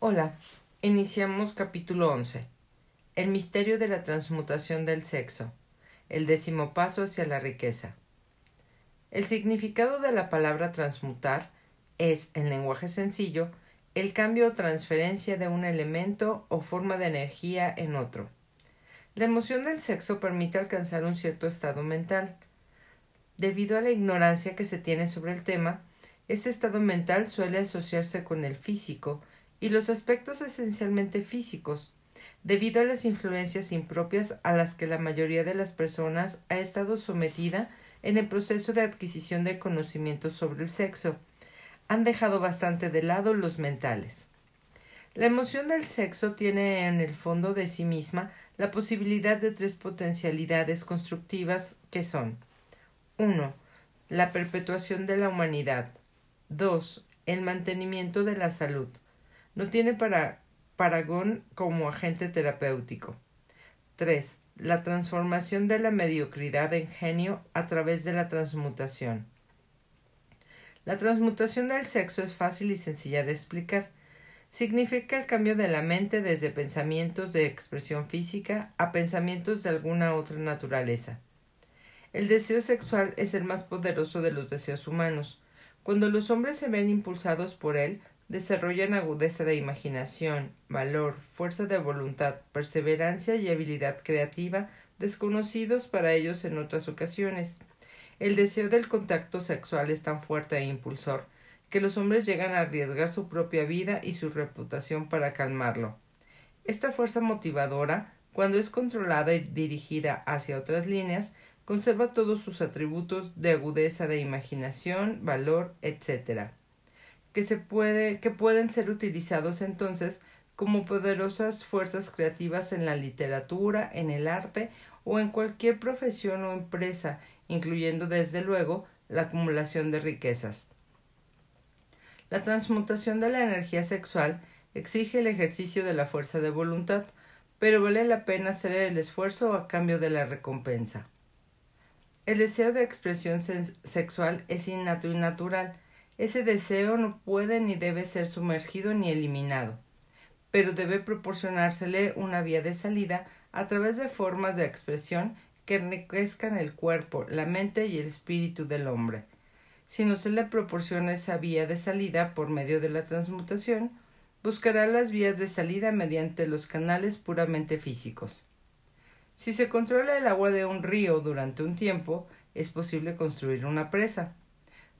Hola, iniciamos capítulo 11. El misterio de la transmutación del sexo. El décimo paso hacia la riqueza. El significado de la palabra transmutar es, en lenguaje sencillo, el cambio o transferencia de un elemento o forma de energía en otro. La emoción del sexo permite alcanzar un cierto estado mental. Debido a la ignorancia que se tiene sobre el tema, este estado mental suele asociarse con el físico y los aspectos esencialmente físicos, debido a las influencias impropias a las que la mayoría de las personas ha estado sometida en el proceso de adquisición de conocimientos sobre el sexo. Han dejado bastante de lado los mentales. La emoción del sexo tiene en el fondo de sí misma la posibilidad de tres potencialidades constructivas que son 1. La perpetuación de la humanidad. 2. El mantenimiento de la salud no tiene para Paragón como agente terapéutico. 3. La transformación de la mediocridad en genio a través de la transmutación. La transmutación del sexo es fácil y sencilla de explicar. Significa el cambio de la mente desde pensamientos de expresión física a pensamientos de alguna otra naturaleza. El deseo sexual es el más poderoso de los deseos humanos. Cuando los hombres se ven impulsados por él, desarrollan agudeza de imaginación, valor, fuerza de voluntad, perseverancia y habilidad creativa desconocidos para ellos en otras ocasiones. El deseo del contacto sexual es tan fuerte e impulsor que los hombres llegan a arriesgar su propia vida y su reputación para calmarlo. Esta fuerza motivadora, cuando es controlada y dirigida hacia otras líneas, conserva todos sus atributos de agudeza de imaginación, valor, etc que, se puede, que pueden ser utilizados entonces como poderosas fuerzas creativas en la literatura, en el arte o en cualquier profesión o empresa, incluyendo desde luego la acumulación de riquezas. La transmutación de la energía sexual exige el ejercicio de la fuerza de voluntad, pero vale la pena hacer el esfuerzo a cambio de la recompensa. El deseo de expresión sexual es innato y natural, ese deseo no puede ni debe ser sumergido ni eliminado, pero debe proporcionársele una vía de salida a través de formas de expresión que enriquezcan el cuerpo, la mente y el espíritu del hombre. Si no se le proporciona esa vía de salida por medio de la transmutación, buscará las vías de salida mediante los canales puramente físicos. Si se controla el agua de un río durante un tiempo, es posible construir una presa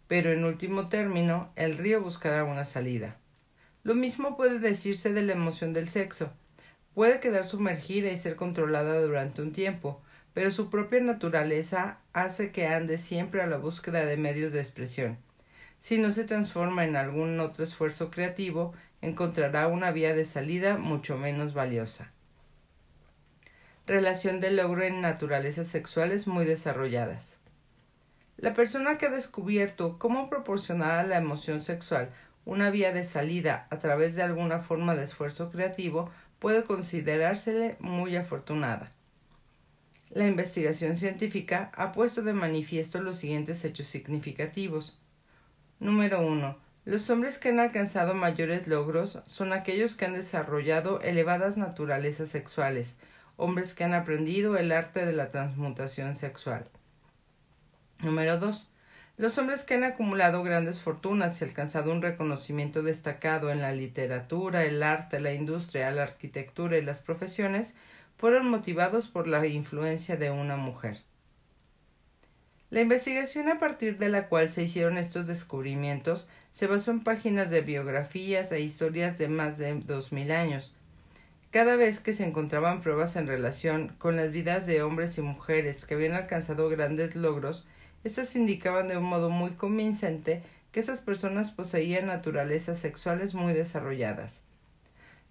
pero en último término el río buscará una salida. Lo mismo puede decirse de la emoción del sexo. Puede quedar sumergida y ser controlada durante un tiempo, pero su propia naturaleza hace que ande siempre a la búsqueda de medios de expresión. Si no se transforma en algún otro esfuerzo creativo, encontrará una vía de salida mucho menos valiosa. Relación de logro en naturalezas sexuales muy desarrolladas. La persona que ha descubierto cómo proporcionar a la emoción sexual una vía de salida a través de alguna forma de esfuerzo creativo puede considerársele muy afortunada. La investigación científica ha puesto de manifiesto los siguientes hechos significativos. Número 1. Los hombres que han alcanzado mayores logros son aquellos que han desarrollado elevadas naturalezas sexuales, hombres que han aprendido el arte de la transmutación sexual. Número 2. Los hombres que han acumulado grandes fortunas y alcanzado un reconocimiento destacado en la literatura, el arte, la industria, la arquitectura y las profesiones fueron motivados por la influencia de una mujer. La investigación a partir de la cual se hicieron estos descubrimientos se basó en páginas de biografías e historias de más de dos mil años. Cada vez que se encontraban pruebas en relación con las vidas de hombres y mujeres que habían alcanzado grandes logros, estas indicaban de un modo muy convincente que esas personas poseían naturalezas sexuales muy desarrolladas.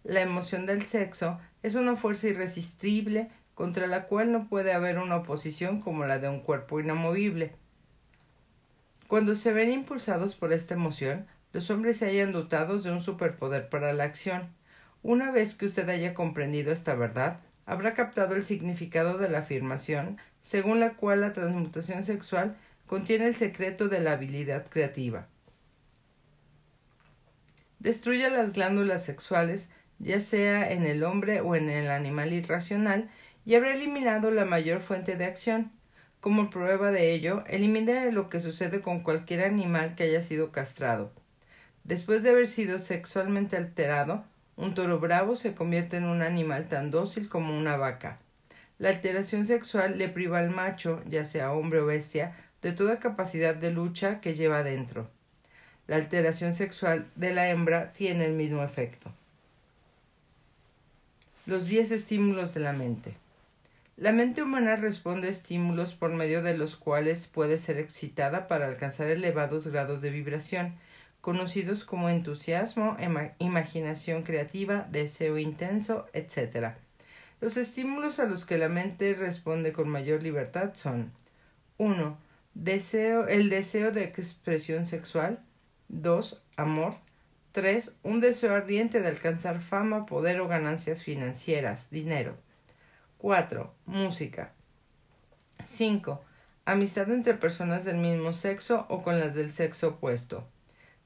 La emoción del sexo es una fuerza irresistible contra la cual no puede haber una oposición como la de un cuerpo inamovible. Cuando se ven impulsados por esta emoción, los hombres se hallan dotados de un superpoder para la acción. Una vez que usted haya comprendido esta verdad, habrá captado el significado de la afirmación según la cual la transmutación sexual contiene el secreto de la habilidad creativa. destruye las glándulas sexuales, ya sea en el hombre o en el animal irracional, y habrá eliminado la mayor fuente de acción. Como prueba de ello, elimina lo que sucede con cualquier animal que haya sido castrado. Después de haber sido sexualmente alterado, un toro bravo se convierte en un animal tan dócil como una vaca. La alteración sexual le priva al macho, ya sea hombre o bestia, de toda capacidad de lucha que lleva dentro. La alteración sexual de la hembra tiene el mismo efecto. Los diez estímulos de la mente. La mente humana responde a estímulos por medio de los cuales puede ser excitada para alcanzar elevados grados de vibración, conocidos como entusiasmo, imaginación creativa, deseo intenso, etc. Los estímulos a los que la mente responde con mayor libertad son 1. Deseo, el deseo de expresión sexual, 2. Amor. 3. Un deseo ardiente de alcanzar fama, poder o ganancias financieras, dinero. 4. Música. 5. Amistad entre personas del mismo sexo o con las del sexo opuesto.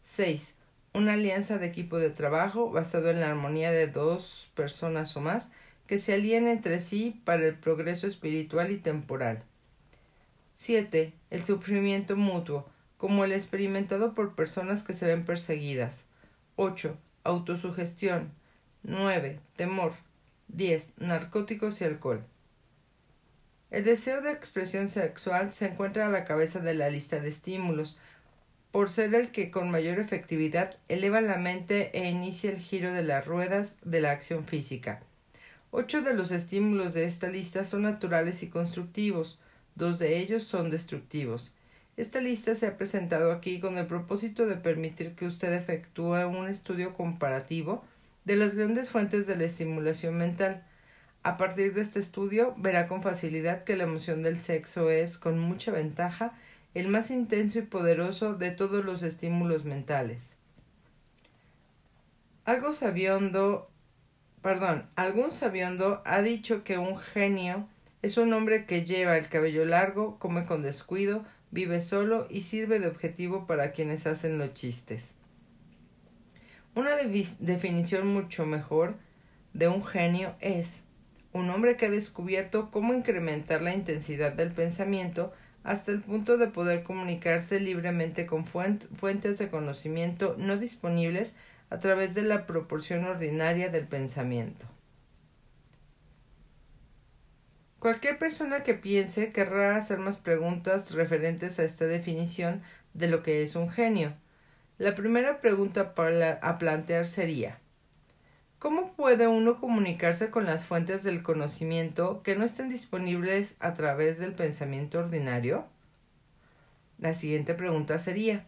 6. Una alianza de equipo de trabajo basado en la armonía de dos personas o más que se alíen entre sí para el progreso espiritual y temporal. 7. El sufrimiento mutuo como el experimentado por personas que se ven perseguidas. 8. Autosugestión. 9. Temor. 10. Narcóticos y alcohol. El deseo de expresión sexual se encuentra a la cabeza de la lista de estímulos, por ser el que con mayor efectividad eleva la mente e inicia el giro de las ruedas de la acción física. Ocho de los estímulos de esta lista son naturales y constructivos, dos de ellos son destructivos. Esta lista se ha presentado aquí con el propósito de permitir que usted efectúe un estudio comparativo de las grandes fuentes de la estimulación mental. A partir de este estudio verá con facilidad que la emoción del sexo es, con mucha ventaja, el más intenso y poderoso de todos los estímulos mentales. Algo sabiondo, perdón, algún sabiondo ha dicho que un genio es un hombre que lleva el cabello largo, come con descuido, vive solo y sirve de objetivo para quienes hacen los chistes. Una definición mucho mejor de un genio es un hombre que ha descubierto cómo incrementar la intensidad del pensamiento hasta el punto de poder comunicarse libremente con fuentes de conocimiento no disponibles a través de la proporción ordinaria del pensamiento. Cualquier persona que piense querrá hacer más preguntas referentes a esta definición de lo que es un genio. La primera pregunta a plantear sería ¿Cómo puede uno comunicarse con las fuentes del conocimiento que no estén disponibles a través del pensamiento ordinario? La siguiente pregunta sería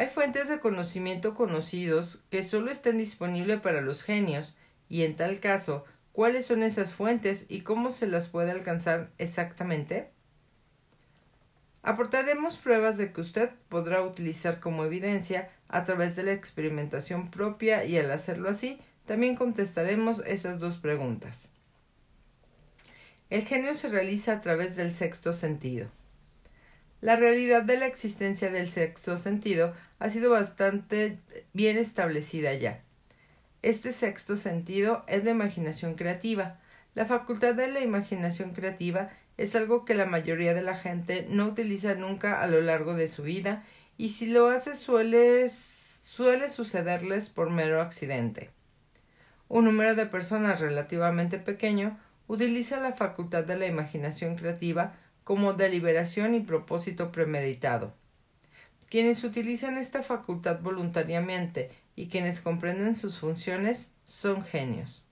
Hay fuentes de conocimiento conocidos que solo estén disponibles para los genios, y en tal caso, ¿Cuáles son esas fuentes y cómo se las puede alcanzar exactamente? Aportaremos pruebas de que usted podrá utilizar como evidencia a través de la experimentación propia y al hacerlo así, también contestaremos esas dos preguntas. El genio se realiza a través del sexto sentido. La realidad de la existencia del sexto sentido ha sido bastante bien establecida ya. Este sexto sentido es la imaginación creativa. La facultad de la imaginación creativa es algo que la mayoría de la gente no utiliza nunca a lo largo de su vida y si lo hace suele, suele sucederles por mero accidente. Un número de personas relativamente pequeño utiliza la facultad de la imaginación creativa como deliberación y propósito premeditado. Quienes utilizan esta facultad voluntariamente y quienes comprenden sus funciones son genios.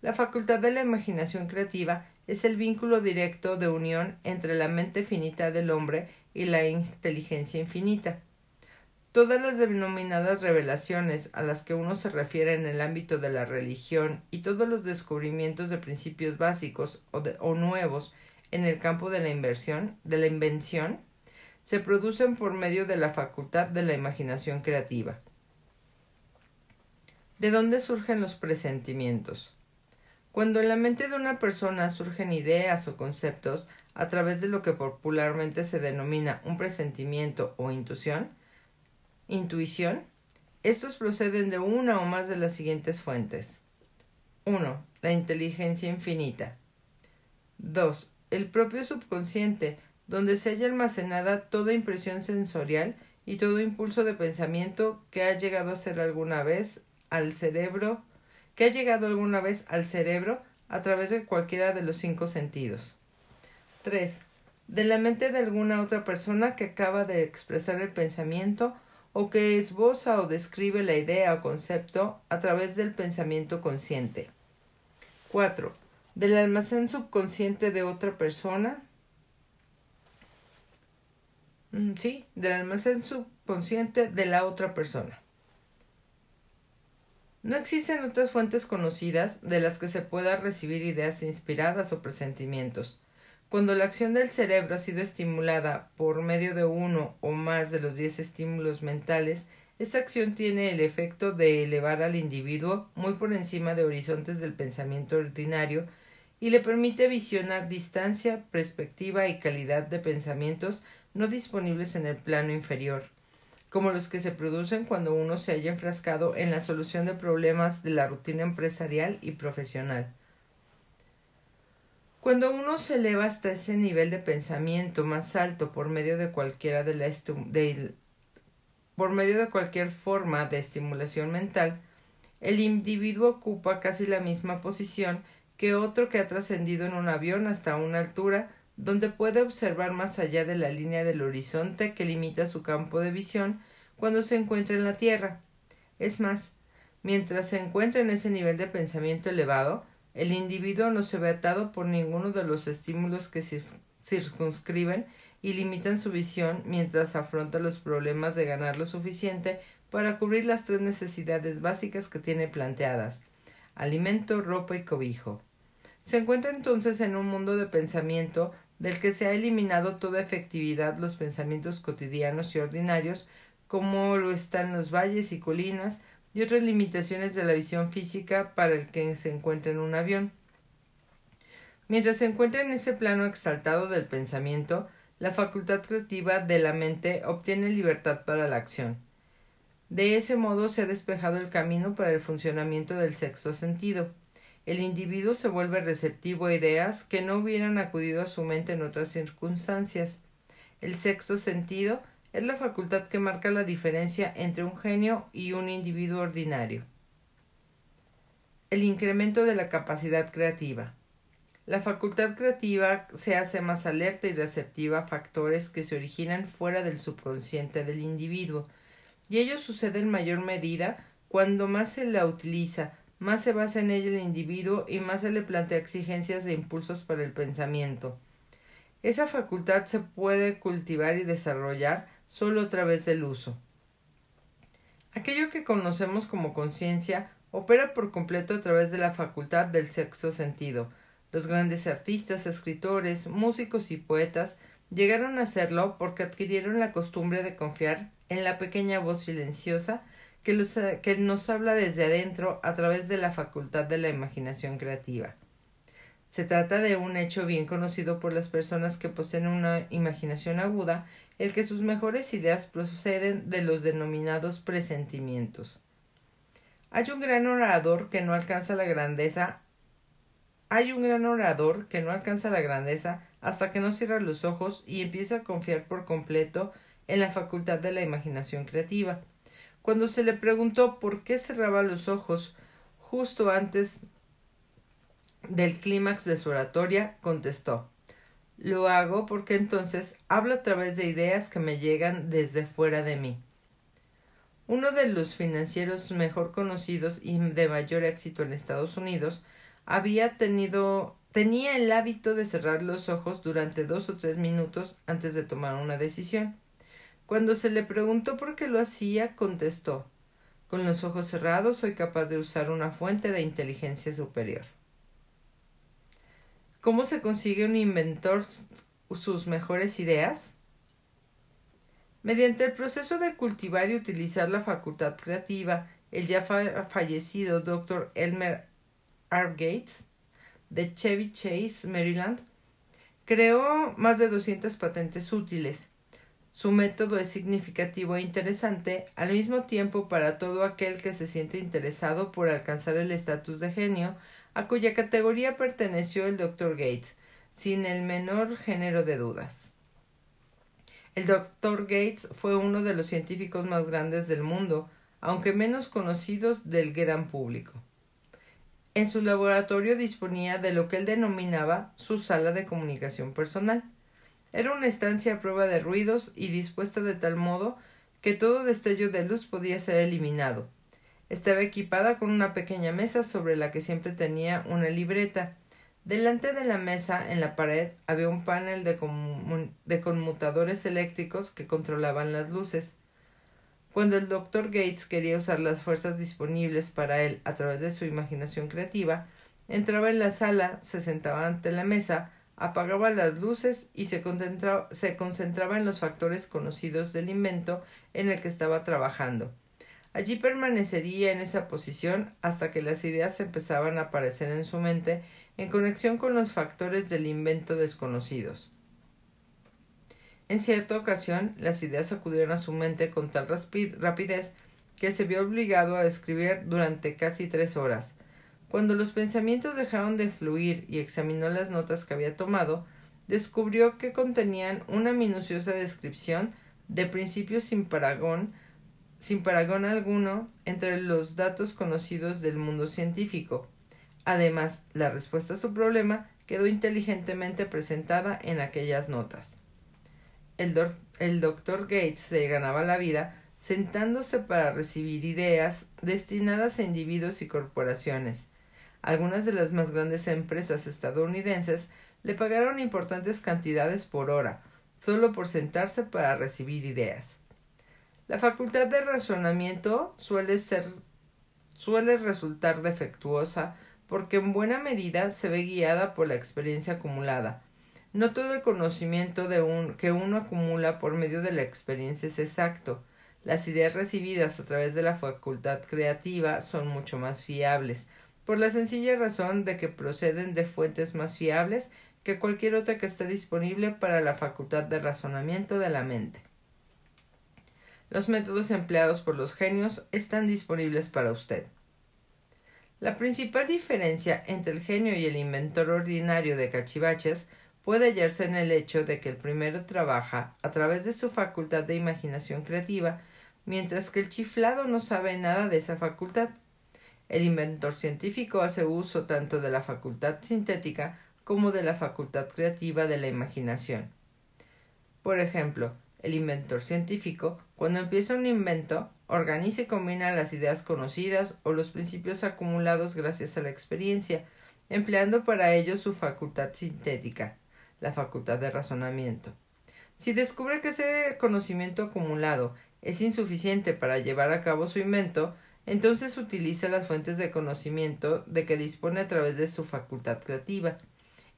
La facultad de la imaginación creativa es el vínculo directo de unión entre la mente finita del hombre y la inteligencia infinita. Todas las denominadas revelaciones a las que uno se refiere en el ámbito de la religión y todos los descubrimientos de principios básicos o, o nuevos en el campo de la inversión, de la invención, se producen por medio de la facultad de la imaginación creativa. ¿De dónde surgen los presentimientos? Cuando en la mente de una persona surgen ideas o conceptos a través de lo que popularmente se denomina un presentimiento o intuición, intuición, Estos proceden de una o más de las siguientes fuentes. 1. La inteligencia infinita. 2. El propio subconsciente, donde se halla almacenada toda impresión sensorial y todo impulso de pensamiento que ha llegado a ser alguna vez al cerebro, que ha llegado alguna vez al cerebro a través de cualquiera de los cinco sentidos. 3. De la mente de alguna otra persona que acaba de expresar el pensamiento o que esboza o describe la idea o concepto a través del pensamiento consciente. 4. Del almacén subconsciente de otra persona. Mm, sí, del almacén subconsciente de la otra persona. No existen otras fuentes conocidas de las que se pueda recibir ideas inspiradas o presentimientos. Cuando la acción del cerebro ha sido estimulada por medio de uno o más de los diez estímulos mentales, esa acción tiene el efecto de elevar al individuo muy por encima de horizontes del pensamiento ordinario y le permite visionar distancia, perspectiva y calidad de pensamientos no disponibles en el plano inferior como los que se producen cuando uno se haya enfrascado en la solución de problemas de la rutina empresarial y profesional. Cuando uno se eleva hasta ese nivel de pensamiento más alto por medio de cualquiera de la de, por medio de cualquier forma de estimulación mental, el individuo ocupa casi la misma posición que otro que ha trascendido en un avión hasta una altura donde puede observar más allá de la línea del horizonte que limita su campo de visión cuando se encuentra en la Tierra. Es más, mientras se encuentra en ese nivel de pensamiento elevado, el individuo no se ve atado por ninguno de los estímulos que circunscriben y limitan su visión mientras afronta los problemas de ganar lo suficiente para cubrir las tres necesidades básicas que tiene planteadas alimento, ropa y cobijo. Se encuentra entonces en un mundo de pensamiento del que se ha eliminado toda efectividad los pensamientos cotidianos y ordinarios, como lo están los valles y colinas, y otras limitaciones de la visión física para el que se encuentra en un avión. Mientras se encuentra en ese plano exaltado del pensamiento, la facultad creativa de la mente obtiene libertad para la acción. De ese modo se ha despejado el camino para el funcionamiento del sexto sentido el individuo se vuelve receptivo a ideas que no hubieran acudido a su mente en otras circunstancias. El sexto sentido es la facultad que marca la diferencia entre un genio y un individuo ordinario. El incremento de la capacidad creativa. La facultad creativa se hace más alerta y receptiva a factores que se originan fuera del subconsciente del individuo, y ello sucede en mayor medida cuando más se la utiliza, más se basa en ella el individuo y más se le plantea exigencias e impulsos para el pensamiento. Esa facultad se puede cultivar y desarrollar solo a través del uso. Aquello que conocemos como conciencia opera por completo a través de la facultad del sexto sentido. Los grandes artistas, escritores, músicos y poetas llegaron a hacerlo porque adquirieron la costumbre de confiar en la pequeña voz silenciosa que, eh, que nos habla desde adentro a través de la facultad de la imaginación creativa. Se trata de un hecho bien conocido por las personas que poseen una imaginación aguda, el que sus mejores ideas proceden de los denominados presentimientos. Hay un gran orador que no alcanza la grandeza. Hay un gran orador que no alcanza la grandeza hasta que no cierra los ojos y empieza a confiar por completo en la facultad de la imaginación creativa. Cuando se le preguntó por qué cerraba los ojos justo antes del clímax de su oratoria, contestó Lo hago porque entonces hablo a través de ideas que me llegan desde fuera de mí. Uno de los financieros mejor conocidos y de mayor éxito en Estados Unidos había tenido tenía el hábito de cerrar los ojos durante dos o tres minutos antes de tomar una decisión. Cuando se le preguntó por qué lo hacía, contestó Con los ojos cerrados soy capaz de usar una fuente de inteligencia superior. ¿Cómo se consigue un inventor sus mejores ideas? Mediante el proceso de cultivar y utilizar la facultad creativa, el ya fallecido Dr. Elmer R. Gates, de Chevy Chase, Maryland, creó más de 200 patentes útiles, Su método es significativo e interesante al mismo tiempo para todo aquel que se siente interesado por alcanzar el estatus de genio a cuya categoría perteneció el Dr. Gates, sin el menor género de dudas. El Dr. Gates fue uno de los científicos más grandes del mundo, aunque menos conocidos del gran público. En su laboratorio disponía de lo que él denominaba su sala de comunicación personal. Era una estancia a prueba de ruidos y dispuesta de tal modo que todo destello de luz podía ser eliminado. Estaba equipada con una pequeña mesa sobre la que siempre tenía una libreta. Delante de la mesa, en la pared, había un panel de, de conmutadores eléctricos que controlaban las luces. Cuando el doctor Gates quería usar las fuerzas disponibles para él a través de su imaginación creativa, entraba en la sala, se sentaba ante la mesa, apagaba las luces y se, concentraba en los factores conocidos del invento en el que estaba trabajando. Allí permanecería en esa posición hasta que las ideas empezaban a aparecer en su mente en conexión con los factores del invento desconocidos. En cierta ocasión, las ideas acudieron a su mente con tal rapidez que se vio obligado a escribir durante casi tres horas. Cuando los pensamientos dejaron de fluir y examinó las notas que había tomado, descubrió que contenían una minuciosa descripción de principios sin paragón, sin paragón alguno entre los datos conocidos del mundo científico. Además, la respuesta a su problema quedó inteligentemente presentada en aquellas notas el, doctor Gates se ganaba la vida sentándose para recibir ideas destinadas a individuos y corporaciones. Algunas de las más grandes empresas estadounidenses le pagaron importantes cantidades por hora, solo por sentarse para recibir ideas. La facultad de razonamiento suele ser suele resultar defectuosa porque en buena medida se ve guiada por la experiencia acumulada, no todo el conocimiento que uno acumula por medio de la experiencia es exacto. Las ideas recibidas a través de la facultad creativa son mucho más fiables, por la sencilla razón de que proceden de fuentes más fiables que cualquier otra que esté disponible para la facultad de razonamiento de la mente. Los métodos empleados por los genios están disponibles para usted. La principal diferencia entre el genio y el inventor ordinario de cachivaches puede hallarse en el hecho de que el primero trabaja a través de su facultad de imaginación creativa, mientras que el chiflado no sabe nada de esa facultad. El inventor científico hace uso tanto de la facultad sintética como de la facultad creativa de la imaginación. Por ejemplo, el inventor científico, cuando empieza un invento, organiza y combina las ideas conocidas o los principios acumulados gracias a la experiencia, empleando para ello su facultad sintética la facultad de razonamiento. Si descubre que ese conocimiento acumulado es insuficiente para llevar a cabo su invento, entonces utiliza las fuentes de conocimiento de que dispone a través de su facultad creativa.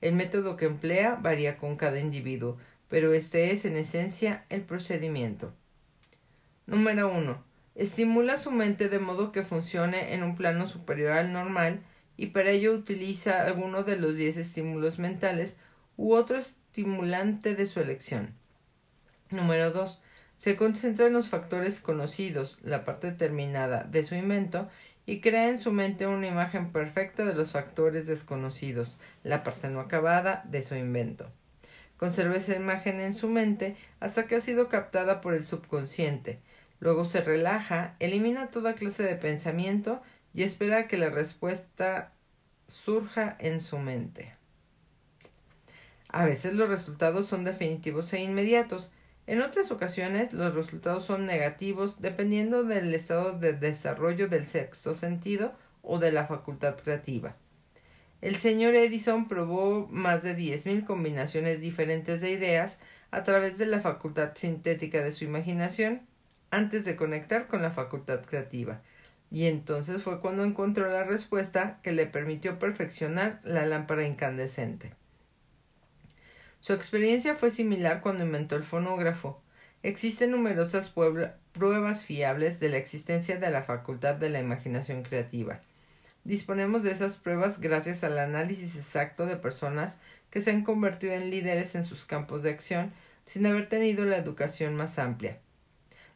El método que emplea varía con cada individuo, pero este es en esencia el procedimiento. Número 1. Estimula su mente de modo que funcione en un plano superior al normal y para ello utiliza alguno de los diez estímulos mentales u otro estimulante de su elección. Número 2. Se concentra en los factores conocidos, la parte determinada de su invento, y crea en su mente una imagen perfecta de los factores desconocidos, la parte no acabada de su invento. Conserva esa imagen en su mente hasta que ha sido captada por el subconsciente. Luego se relaja, elimina toda clase de pensamiento y espera que la respuesta surja en su mente. A veces los resultados son definitivos e inmediatos. En otras ocasiones los resultados son negativos dependiendo del estado de desarrollo del sexto sentido o de la facultad creativa. El señor Edison probó más de diez mil combinaciones diferentes de ideas a través de la facultad sintética de su imaginación antes de conectar con la facultad creativa. Y entonces fue cuando encontró la respuesta que le permitió perfeccionar la lámpara incandescente. Su experiencia fue similar cuando inventó el fonógrafo. Existen numerosas pruebas fiables de la existencia de la facultad de la imaginación creativa. Disponemos de esas pruebas gracias al análisis exacto de personas que se han convertido en líderes en sus campos de acción sin haber tenido la educación más amplia.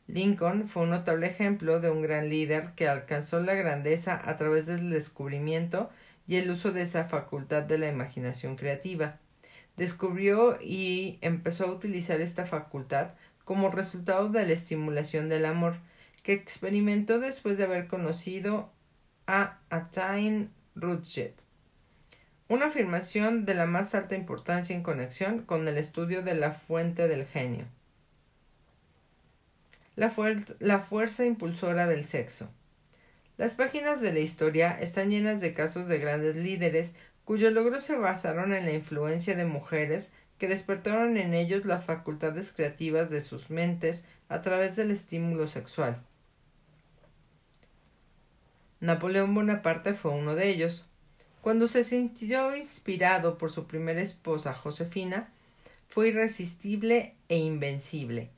Lincoln fue un notable ejemplo de un gran líder que alcanzó la grandeza a través del descubrimiento y el uso de esa facultad de la imaginación creativa. Descubrió y empezó a utilizar esta facultad como resultado de la estimulación del amor, que experimentó después de haber conocido a Attain Rutschet. Una afirmación de la más alta importancia en conexión con el estudio de la fuente del genio. La fuerza impulsora del sexo. Las páginas de la historia están llenas de casos de grandes líderes cuyos logros se basaron en la influencia de mujeres que despertaron en ellos las facultades creativas de sus mentes a través del estímulo sexual. Napoleón Bonaparte fue uno de ellos. Cuando se sintió inspirado por su primera esposa Josefina, fue irresistible e invencible.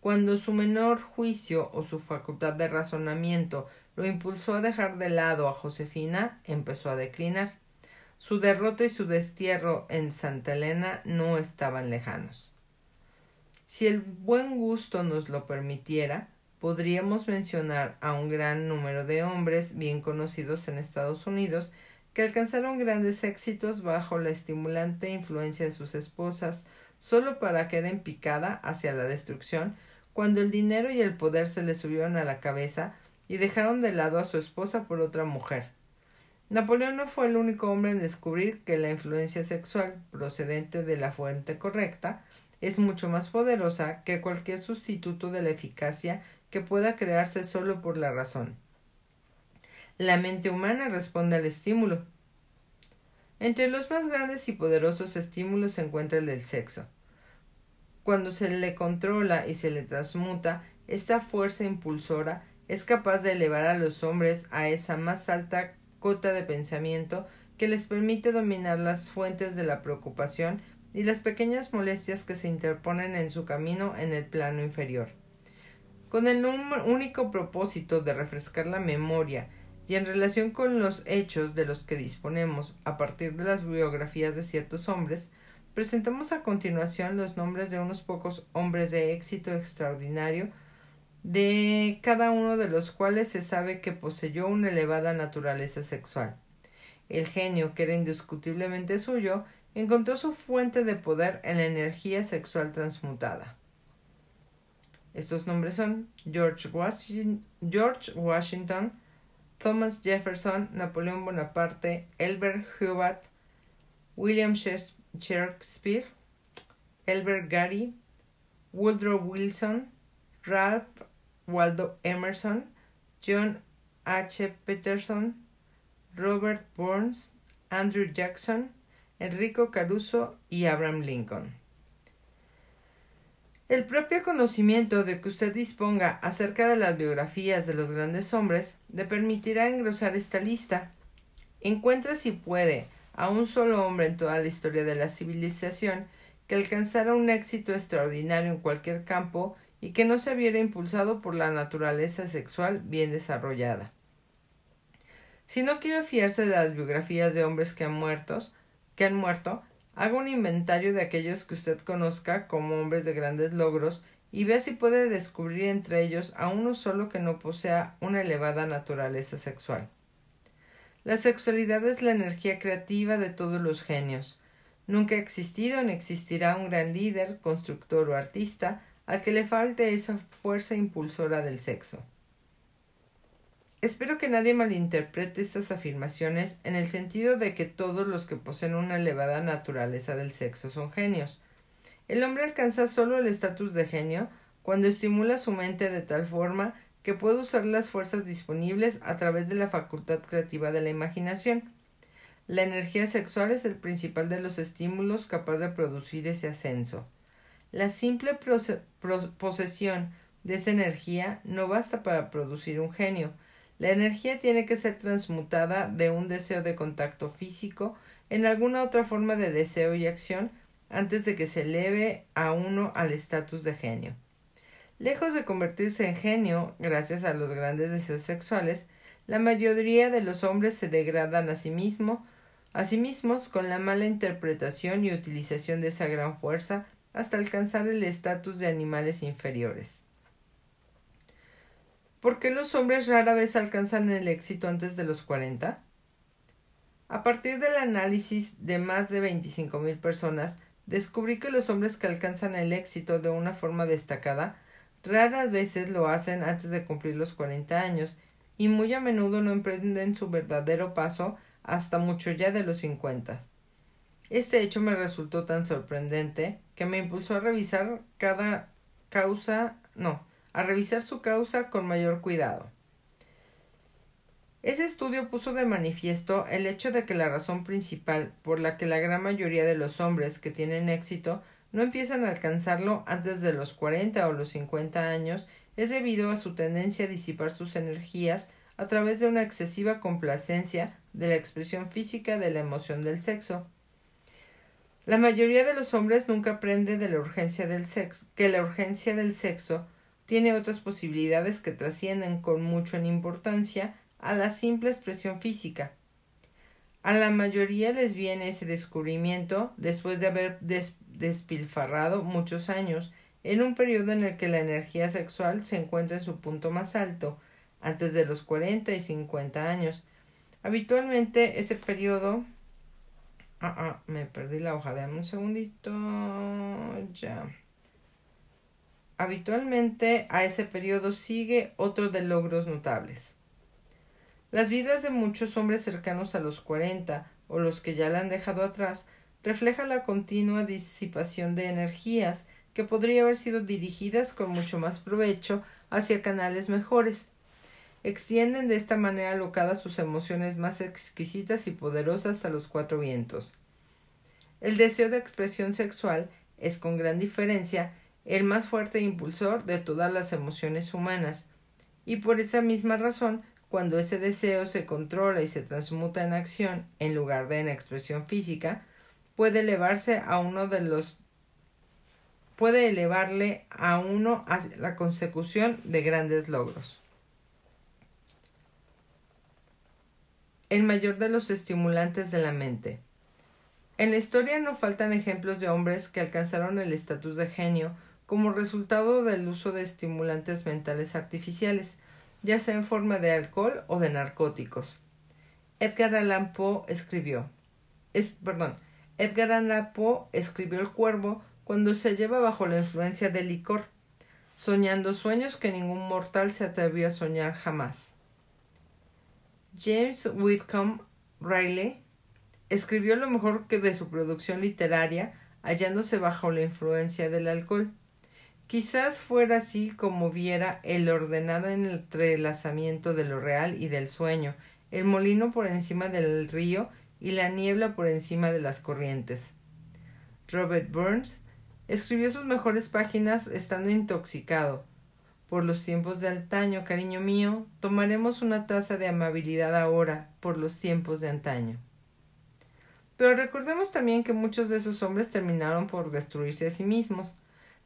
Cuando su menor juicio o su facultad de razonamiento lo impulsó a dejar de lado a Josefina, empezó a declinar. Su derrota y su destierro en Santa Elena no estaban lejanos. Si el buen gusto nos lo permitiera, podríamos mencionar a un gran número de hombres bien conocidos en Estados Unidos que alcanzaron grandes éxitos bajo la estimulante influencia de sus esposas, solo para quedar en picada hacia la destrucción, cuando el dinero y el poder se les subieron a la cabeza y dejaron de lado a su esposa por otra mujer. Napoleón no fue el único hombre en descubrir que la influencia sexual procedente de la fuente correcta es mucho más poderosa que cualquier sustituto de la eficacia que pueda crearse solo por la razón. La mente humana responde al estímulo. Entre los más grandes y poderosos estímulos se encuentra el del sexo. Cuando se le controla y se le transmuta, esta fuerza impulsora es capaz de elevar a los hombres a esa más alta cota de pensamiento que les permite dominar las fuentes de la preocupación y las pequeñas molestias que se interponen en su camino en el plano inferior. Con el único propósito de refrescar la memoria y en relación con los hechos de los que disponemos a partir de las biografías de ciertos hombres, presentamos a continuación los nombres de unos pocos hombres de éxito extraordinario de cada uno de los cuales se sabe que poseyó una elevada naturaleza sexual. El genio, que era indiscutiblemente suyo, encontró su fuente de poder en la energía sexual transmutada. Estos nombres son George Washington, Thomas Jefferson, Napoleón Bonaparte, Elbert Hubbard, William Shakespeare, Elbert Gary, Woodrow Wilson, Ralph Waldo Emerson, John H. Peterson, Robert Burns, Andrew Jackson, Enrico Caruso y Abraham Lincoln. El propio conocimiento de que usted disponga acerca de las biografías de los grandes hombres le permitirá engrosar esta lista. Encuentre si puede a un solo hombre en toda la historia de la civilización que alcanzara un éxito extraordinario en cualquier campo y que no se viera impulsado por la naturaleza sexual bien desarrollada. Si no quiere fiarse de las biografías de hombres que han muertos, que han muerto, haga un inventario de aquellos que usted conozca como hombres de grandes logros y vea si puede descubrir entre ellos a uno solo que no posea una elevada naturaleza sexual. La sexualidad es la energía creativa de todos los genios. Nunca ha existido ni existirá un gran líder, constructor o artista al que le falte esa fuerza impulsora del sexo. Espero que nadie malinterprete estas afirmaciones en el sentido de que todos los que poseen una elevada naturaleza del sexo son genios. El hombre alcanza solo el estatus de genio cuando estimula su mente de tal forma que puede usar las fuerzas disponibles a través de la facultad creativa de la imaginación. La energía sexual es el principal de los estímulos capaz de producir ese ascenso. La simple posesión de esa energía no basta para producir un genio. La energía tiene que ser transmutada de un deseo de contacto físico en alguna otra forma de deseo y acción antes de que se eleve a uno al estatus de genio. Lejos de convertirse en genio gracias a los grandes deseos sexuales, la mayoría de los hombres se degradan a sí, mismo, a sí mismos con la mala interpretación y utilización de esa gran fuerza hasta alcanzar el estatus de animales inferiores. ¿Por qué los hombres rara vez alcanzan el éxito antes de los 40? A partir del análisis de más de 25.000 personas, descubrí que los hombres que alcanzan el éxito de una forma destacada raras veces lo hacen antes de cumplir los 40 años y muy a menudo no emprenden su verdadero paso hasta mucho ya de los 50. Este hecho me resultó tan sorprendente que me impulsó a revisar cada causa, no, a revisar su causa con mayor cuidado. Ese estudio puso de manifiesto el hecho de que la razón principal por la que la gran mayoría de los hombres que tienen éxito no empiezan a alcanzarlo antes de los 40 o los 50 años es debido a su tendencia a disipar sus energías a través de una excesiva complacencia de la expresión física de la emoción del sexo. La mayoría de los hombres nunca aprende de la urgencia del sexo, que la urgencia del sexo tiene otras posibilidades que trascienden con mucho en importancia a la simple expresión física. A la mayoría les viene ese descubrimiento después de haber despilfarrado muchos años en un periodo en el que la energía sexual se encuentra en su punto más alto, antes de los 40 y 50 años. Habitualmente ese periodo Ah, ah, me perdí la hoja. Dame un segundito. Ya. Habitualmente a ese periodo sigue otro de logros notables. Las vidas de muchos hombres cercanos a los 40 o los que ya la han dejado atrás reflejan la continua disipación de energías que podría haber sido dirigidas con mucho más provecho hacia canales mejores. Extienden de esta manera locadas sus emociones más exquisitas y poderosas a los cuatro vientos. El deseo de expresión sexual es con gran diferencia el más fuerte impulsor de todas las emociones humanas, y por esa misma razón, cuando ese deseo se controla y se transmuta en acción en lugar de en expresión física, puede elevarse a uno de los puede elevarle a uno a la consecución de grandes logros. El mayor de los estimulantes de la mente. En la historia no faltan ejemplos de hombres que alcanzaron el estatus de genio como resultado del uso de estimulantes mentales artificiales, ya sea en forma de alcohol o de narcóticos. Edgar Allan Poe escribió es, perdón, Edgar Allan Poe escribió El cuervo cuando se lleva bajo la influencia del licor, soñando sueños que ningún mortal se atrevió a soñar jamás. James Whitcomb Riley escribió lo mejor que de su producción literaria hallándose bajo la influencia del alcohol. Quizás fuera así como viera el ordenado entrelazamiento de lo real y del sueño, el molino por encima del río y la niebla por encima de las corrientes. Robert Burns escribió sus mejores páginas estando intoxicado. Por los tiempos de antaño, cariño mío, tomaremos una taza de amabilidad ahora, por los tiempos de antaño. Pero recordemos también que muchos de esos hombres terminaron por destruirse a sí mismos.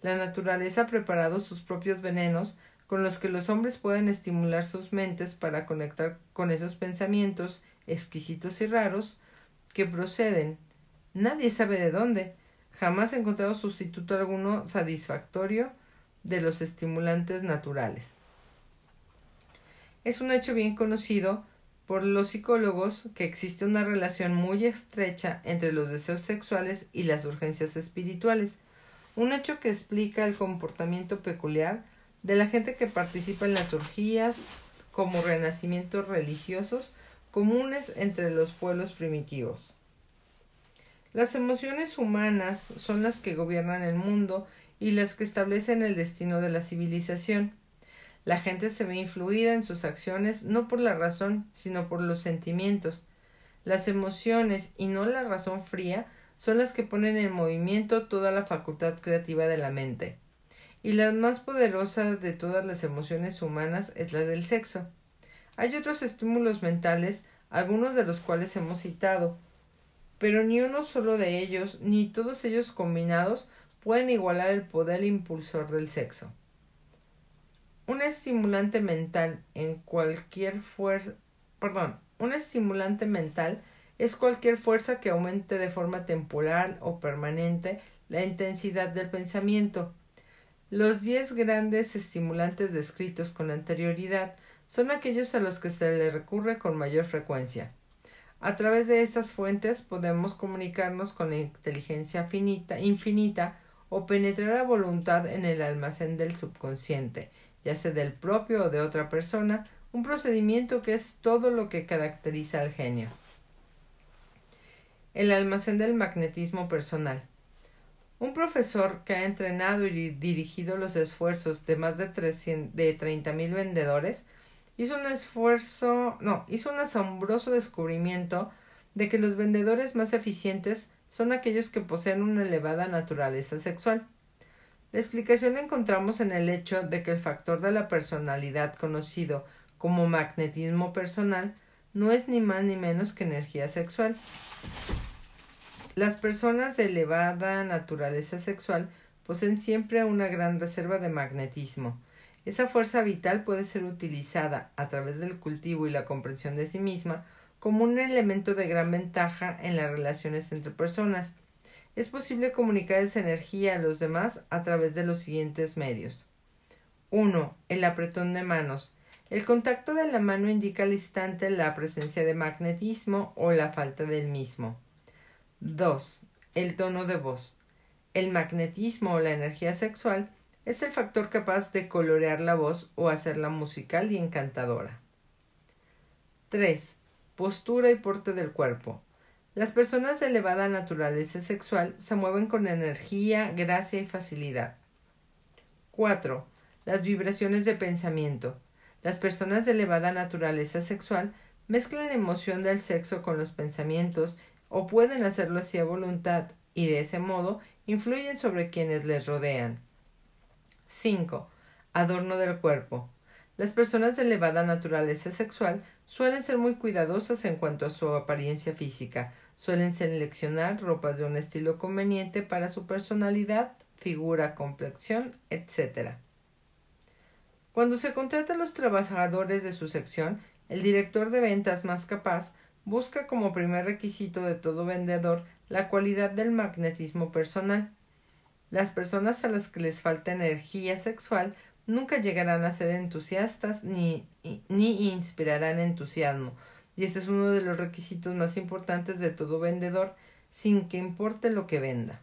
La naturaleza ha preparado sus propios venenos con los que los hombres pueden estimular sus mentes para conectar con esos pensamientos exquisitos y raros que proceden. Nadie sabe de dónde. Jamás he encontrado sustituto alguno satisfactorio de los estimulantes naturales. Es un hecho bien conocido por los psicólogos que existe una relación muy estrecha entre los deseos sexuales y las urgencias espirituales, un hecho que explica el comportamiento peculiar de la gente que participa en las orgías como renacimientos religiosos comunes entre los pueblos primitivos. Las emociones humanas son las que gobiernan el mundo y las que establecen el destino de la civilización. La gente se ve influida en sus acciones no por la razón, sino por los sentimientos. Las emociones y no la razón fría son las que ponen en movimiento toda la facultad creativa de la mente. Y la más poderosa de todas las emociones humanas es la del sexo. Hay otros estímulos mentales, algunos de los cuales hemos citado, pero ni uno solo de ellos, ni todos ellos combinados, pueden igualar el poder impulsor del sexo. Un estimulante mental en cualquier perdón, un estimulante mental es cualquier fuerza que aumente de forma temporal o permanente la intensidad del pensamiento. Los diez grandes estimulantes descritos con anterioridad son aquellos a los que se le recurre con mayor frecuencia. A través de estas fuentes podemos comunicarnos con inteligencia finita, infinita o penetrar a voluntad en el almacén del subconsciente, ya sea del propio o de otra persona, un procedimiento que es todo lo que caracteriza al genio. El almacén del magnetismo personal. Un profesor que ha entrenado y dirigido los esfuerzos de más de, de 30.000 vendedores hizo un esfuerzo, no, hizo un asombroso descubrimiento de que los vendedores más eficientes son aquellos que poseen una elevada naturaleza sexual. La explicación la encontramos en el hecho de que el factor de la personalidad conocido como magnetismo personal no es ni más ni menos que energía sexual. Las personas de elevada naturaleza sexual poseen siempre una gran reserva de magnetismo. Esa fuerza vital puede ser utilizada a través del cultivo y la comprensión de sí misma como un elemento de gran ventaja en las relaciones entre personas. Es posible comunicar esa energía a los demás a través de los siguientes medios. 1. El apretón de manos. El contacto de la mano indica al instante la presencia de magnetismo o la falta del mismo. 2. El tono de voz. El magnetismo o la energía sexual es el factor capaz de colorear la voz o hacerla musical y encantadora. 3. Postura y porte del cuerpo. Las personas de elevada naturaleza sexual se mueven con energía, gracia y facilidad. 4. Las vibraciones de pensamiento. Las personas de elevada naturaleza sexual mezclan la emoción del sexo con los pensamientos o pueden hacerlo así a voluntad y de ese modo influyen sobre quienes les rodean. 5. Adorno del cuerpo. Las personas de elevada naturaleza sexual suelen ser muy cuidadosas en cuanto a su apariencia física, suelen seleccionar ropas de un estilo conveniente para su personalidad, figura, complexión, etc. Cuando se contrata a los trabajadores de su sección, el director de ventas más capaz busca como primer requisito de todo vendedor la cualidad del magnetismo personal. Las personas a las que les falta energía sexual nunca llegarán a ser entusiastas ni, ni inspirarán entusiasmo, y ese es uno de los requisitos más importantes de todo vendedor, sin que importe lo que venda.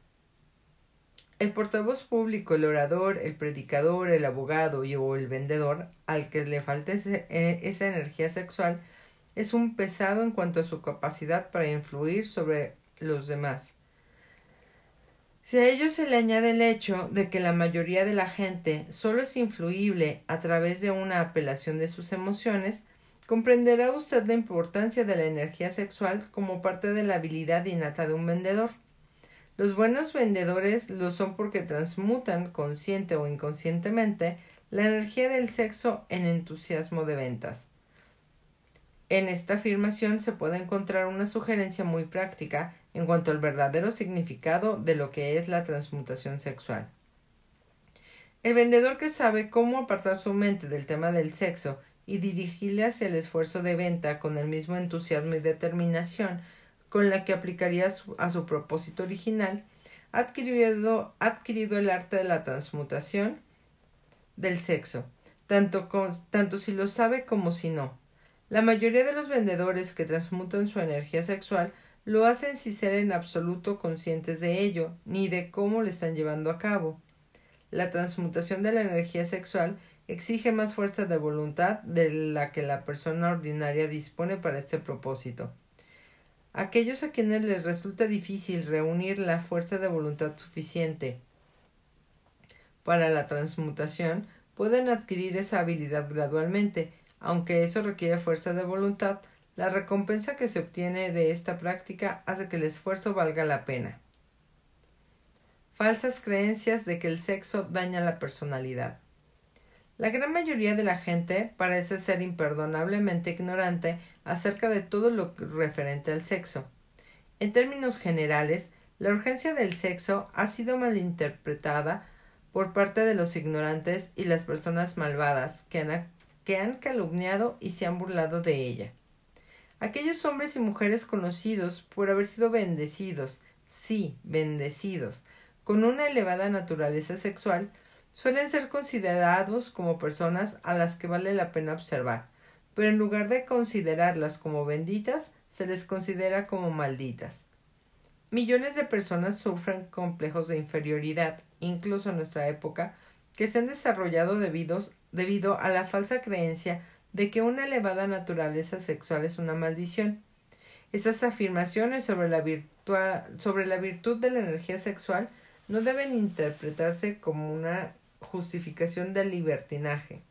El portavoz público, el orador, el predicador, el abogado y o el vendedor, al que le falte eh, esa energía sexual, es un pesado en cuanto a su capacidad para influir sobre los demás. Si a ello se le añade el hecho de que la mayoría de la gente solo es influible a través de una apelación de sus emociones, comprenderá usted la importancia de la energía sexual como parte de la habilidad innata de un vendedor. Los buenos vendedores lo son porque transmutan, consciente o inconscientemente, la energía del sexo en entusiasmo de ventas. En esta afirmación se puede encontrar una sugerencia muy práctica en cuanto al verdadero significado de lo que es la transmutación sexual. El vendedor que sabe cómo apartar su mente del tema del sexo y dirigirle hacia el esfuerzo de venta con el mismo entusiasmo y determinación con la que aplicaría a su propósito original, ha adquirido, el arte de la transmutación del sexo, tanto, tanto si lo sabe como si no. La mayoría de los vendedores que transmutan su energía sexual lo hacen sin ser en absoluto conscientes de ello, ni de cómo lo están llevando a cabo. La transmutación de la energía sexual exige más fuerza de voluntad de la que la persona ordinaria dispone para este propósito. Aquellos a quienes les resulta difícil reunir la fuerza de voluntad suficiente para la transmutación pueden adquirir esa habilidad gradualmente, aunque eso requiere fuerza de voluntad, la recompensa que se obtiene de esta práctica hace que el esfuerzo valga la pena. Falsas creencias de que el sexo daña la personalidad. La gran mayoría de la gente parece ser imperdonablemente ignorante acerca de todo lo referente al sexo. En términos generales, la urgencia del sexo ha sido malinterpretada por parte de los ignorantes y las personas malvadas que han que han calumniado y se han burlado de ella. Aquellos hombres y mujeres conocidos por haber sido bendecidos, sí, bendecidos, con una elevada naturaleza sexual suelen ser considerados como personas a las que vale la pena observar, pero en lugar de considerarlas como benditas, se les considera como malditas. Millones de personas sufren complejos de inferioridad, incluso en nuestra época, que se han desarrollado debido, debido a la falsa creencia de que una elevada naturaleza sexual es una maldición. Esas afirmaciones sobre la, sobre la virtud de la energía sexual no deben interpretarse como una justificación del libertinaje.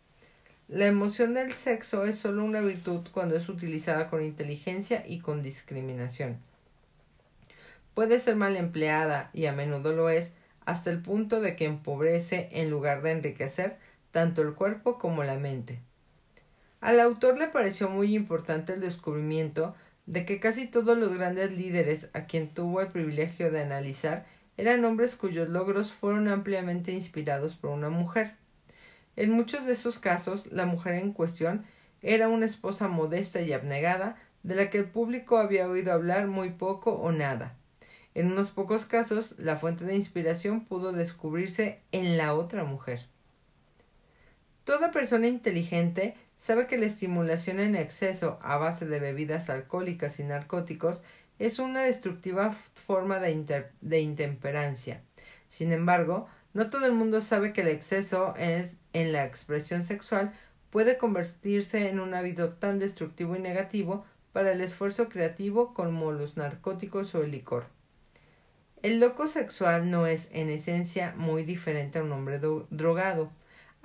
La emoción del sexo es solo una virtud cuando es utilizada con inteligencia y con discriminación. Puede ser mal empleada, y a menudo lo es, hasta el punto de que empobrece en lugar de enriquecer tanto el cuerpo como la mente. Al autor le pareció muy importante el descubrimiento de que casi todos los grandes líderes a quien tuvo el privilegio de analizar eran hombres cuyos logros fueron ampliamente inspirados por una mujer. En muchos de esos casos, la mujer en cuestión era una esposa modesta y abnegada, de la que el público había oído hablar muy poco o nada. En unos pocos casos, la fuente de inspiración pudo descubrirse en la otra mujer. Toda persona inteligente sabe que la estimulación en exceso a base de bebidas alcohólicas y narcóticos es una destructiva forma de, de intemperancia. Sin embargo, no todo el mundo sabe que el exceso en la expresión sexual puede convertirse en un hábito tan destructivo y negativo para el esfuerzo creativo como los narcóticos o el licor. El loco sexual no es, en esencia, muy diferente a un hombre drogado.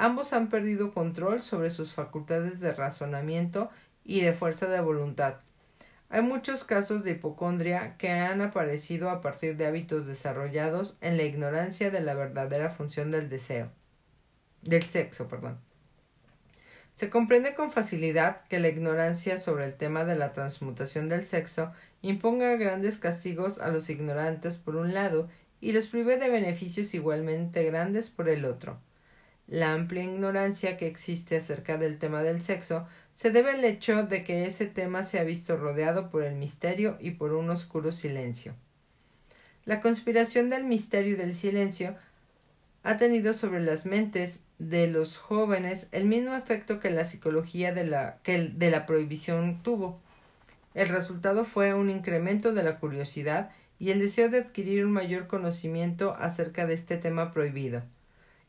Ambos han perdido control sobre sus facultades de razonamiento y de fuerza de voluntad. Hay muchos casos de hipocondria que han aparecido a partir de hábitos desarrollados en la ignorancia de la verdadera función del deseo. del sexo, perdón. Se comprende con facilidad que la ignorancia sobre el tema de la transmutación del sexo imponga grandes castigos a los ignorantes por un lado y los prive de beneficios igualmente grandes por el otro. La amplia ignorancia que existe acerca del tema del sexo se debe al hecho de que ese tema se ha visto rodeado por el misterio y por un oscuro silencio. La conspiración del misterio y del silencio ha tenido sobre las mentes de los jóvenes el mismo efecto que la psicología de la, que de la prohibición tuvo. El resultado fue un incremento de la curiosidad y el deseo de adquirir un mayor conocimiento acerca de este tema prohibido.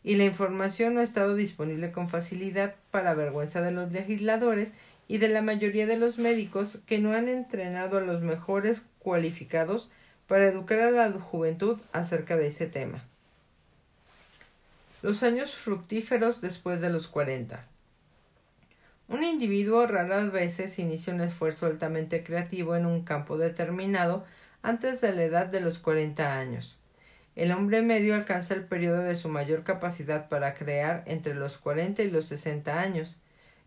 Y la información no ha estado disponible con facilidad para vergüenza de los legisladores y de la mayoría de los médicos que no han entrenado a los mejores cualificados para educar a la juventud acerca de ese tema. Los años fructíferos después de los cuarenta. Un individuo raras veces inicia un esfuerzo altamente creativo en un campo determinado antes de la edad de los 40 años. El hombre medio alcanza el periodo de su mayor capacidad para crear entre los 40 y los 60 años.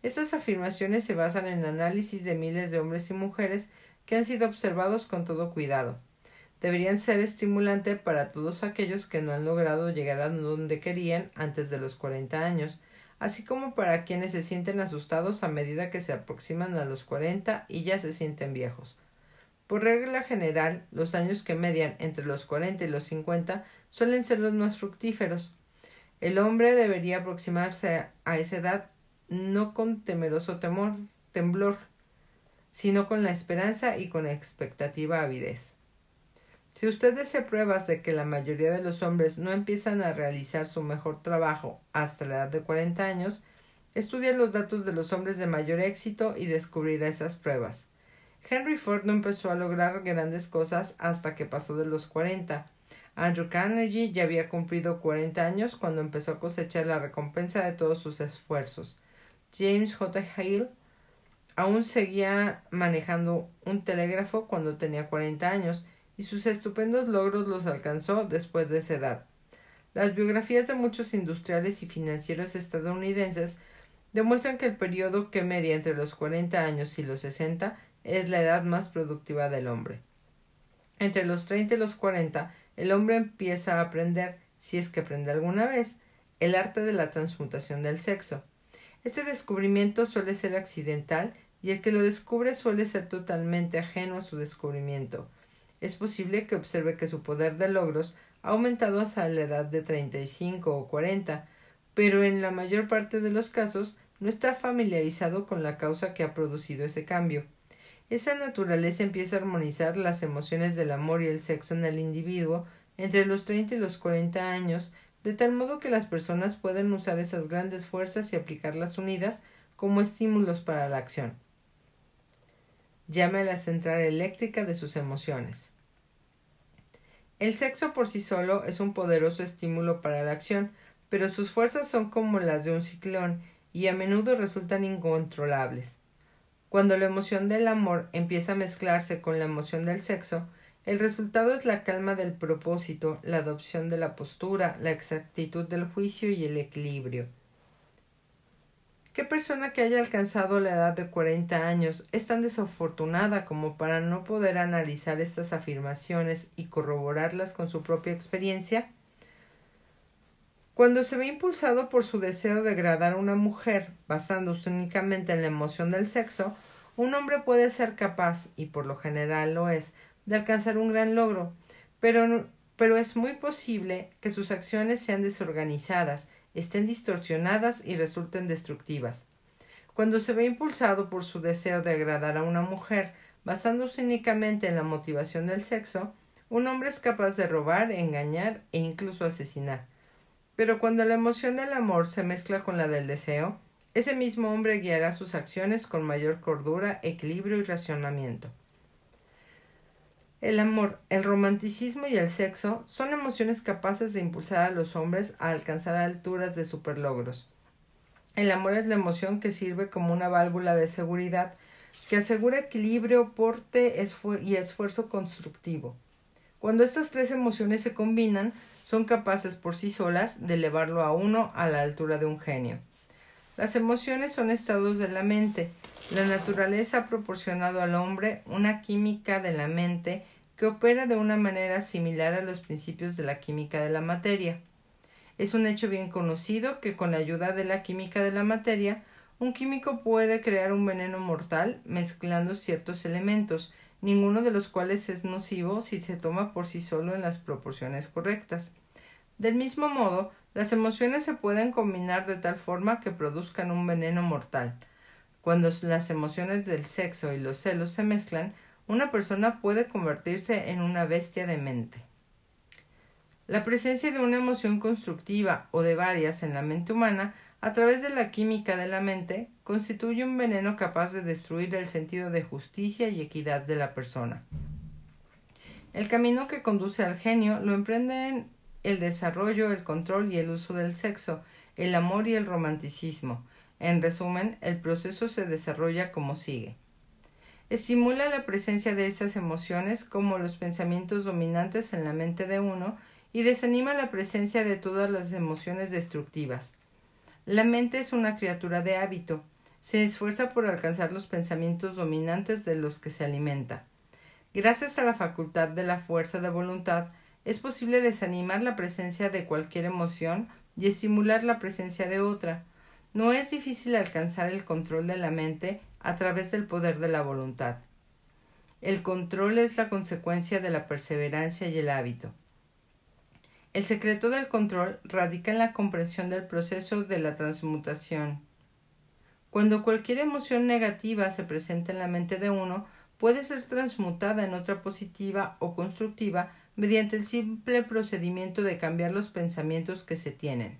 Estas afirmaciones se basan en análisis de miles de hombres y mujeres que han sido observados con todo cuidado. Deberían ser estimulante para todos aquellos que no han logrado llegar a donde querían antes de los 40 años, así como para quienes se sienten asustados a medida que se aproximan a los cuarenta y ya se sienten viejos. Por regla general, los años que median entre los cuarenta y los cincuenta suelen ser los más fructíferos. El hombre debería aproximarse a esa edad no con temeroso temor, temblor, sino con la esperanza y con expectativa avidez. Si usted desea pruebas de que la mayoría de los hombres no empiezan a realizar su mejor trabajo hasta la edad de 40 años, estudie los datos de los hombres de mayor éxito y descubrirá esas pruebas. Henry Ford no empezó a lograr grandes cosas hasta que pasó de los 40. Andrew Carnegie ya había cumplido 40 años cuando empezó a cosechar la recompensa de todos sus esfuerzos. James J. Hale aún seguía manejando un telégrafo cuando tenía 40 años y sus estupendos logros los alcanzó después de esa edad. Las biografías de muchos industriales y financieros estadounidenses demuestran que el periodo que media entre los 40 años y los 60 es la edad más productiva del hombre. Entre los 30 y los 40, el hombre empieza a aprender, si es que aprende alguna vez, el arte de la transmutación del sexo. Este descubrimiento suele ser accidental y el que lo descubre suele ser totalmente ajeno a su descubrimiento es posible que observe que su poder de logros ha aumentado hasta la edad de 35 o 40, pero en la mayor parte de los casos no está familiarizado con la causa que ha producido ese cambio. Esa naturaleza empieza a armonizar las emociones del amor y el sexo en el individuo entre los 30 y los 40 años, de tal modo que las personas pueden usar esas grandes fuerzas y aplicarlas unidas como estímulos para la acción. Llame a la central eléctrica de sus emociones. El sexo por sí solo es un poderoso estímulo para la acción, pero sus fuerzas son como las de un ciclón y a menudo resultan incontrolables. Cuando la emoción del amor empieza a mezclarse con la emoción del sexo, el resultado es la calma del propósito, la adopción de la postura, la exactitud del juicio y el equilibrio. ¿Qué persona que haya alcanzado la edad de 40 años es tan desafortunada como para no poder analizar estas afirmaciones y corroborarlas con su propia experiencia? Cuando se ve impulsado por su deseo de agradar a una mujer, basándose únicamente en la emoción del sexo, un hombre puede ser capaz, y por lo general lo es, de alcanzar un gran logro, pero, pero es muy posible que sus acciones sean desorganizadas estén distorsionadas y resulten destructivas. Cuando se ve impulsado por su deseo de agradar a una mujer, basándose únicamente en la motivación del sexo, un hombre es capaz de robar, engañar e incluso asesinar. Pero cuando la emoción del amor se mezcla con la del deseo, ese mismo hombre guiará sus acciones con mayor cordura, equilibrio y racionamiento. El amor, el romanticismo y el sexo son emociones capaces de impulsar a los hombres a alcanzar alturas de superlogros. El amor es la emoción que sirve como una válvula de seguridad que asegura equilibrio, porte y esfuerzo constructivo. Cuando estas tres emociones se combinan, son capaces por sí solas de elevarlo a uno a la altura de un genio. Las emociones son estados de la mente la naturaleza ha proporcionado al hombre una química de la mente que opera de una manera similar a los principios de la química de la materia. Es un hecho bien conocido que con la ayuda de la química de la materia, un químico puede crear un veneno mortal mezclando ciertos elementos, ninguno de los cuales es nocivo si se toma por sí solo en las proporciones correctas. Del mismo modo, las emociones se pueden combinar de tal forma que produzcan un veneno mortal. Cuando las emociones del sexo y los celos se mezclan, una persona puede convertirse en una bestia de mente. La presencia de una emoción constructiva o de varias en la mente humana a través de la química de la mente constituye un veneno capaz de destruir el sentido de justicia y equidad de la persona. El camino que conduce al genio lo emprenden el desarrollo, el control y el uso del sexo, el amor y el romanticismo, en resumen, el proceso se desarrolla como sigue. Estimula la presencia de esas emociones como los pensamientos dominantes en la mente de uno y desanima la presencia de todas las emociones destructivas. La mente es una criatura de hábito, se esfuerza por alcanzar los pensamientos dominantes de los que se alimenta. Gracias a la facultad de la fuerza de voluntad, es posible desanimar la presencia de cualquier emoción y estimular la presencia de otra, no es difícil alcanzar el control de la mente a través del poder de la voluntad. El control es la consecuencia de la perseverancia y el hábito. El secreto del control radica en la comprensión del proceso de la transmutación. Cuando cualquier emoción negativa se presenta en la mente de uno, puede ser transmutada en otra positiva o constructiva mediante el simple procedimiento de cambiar los pensamientos que se tienen.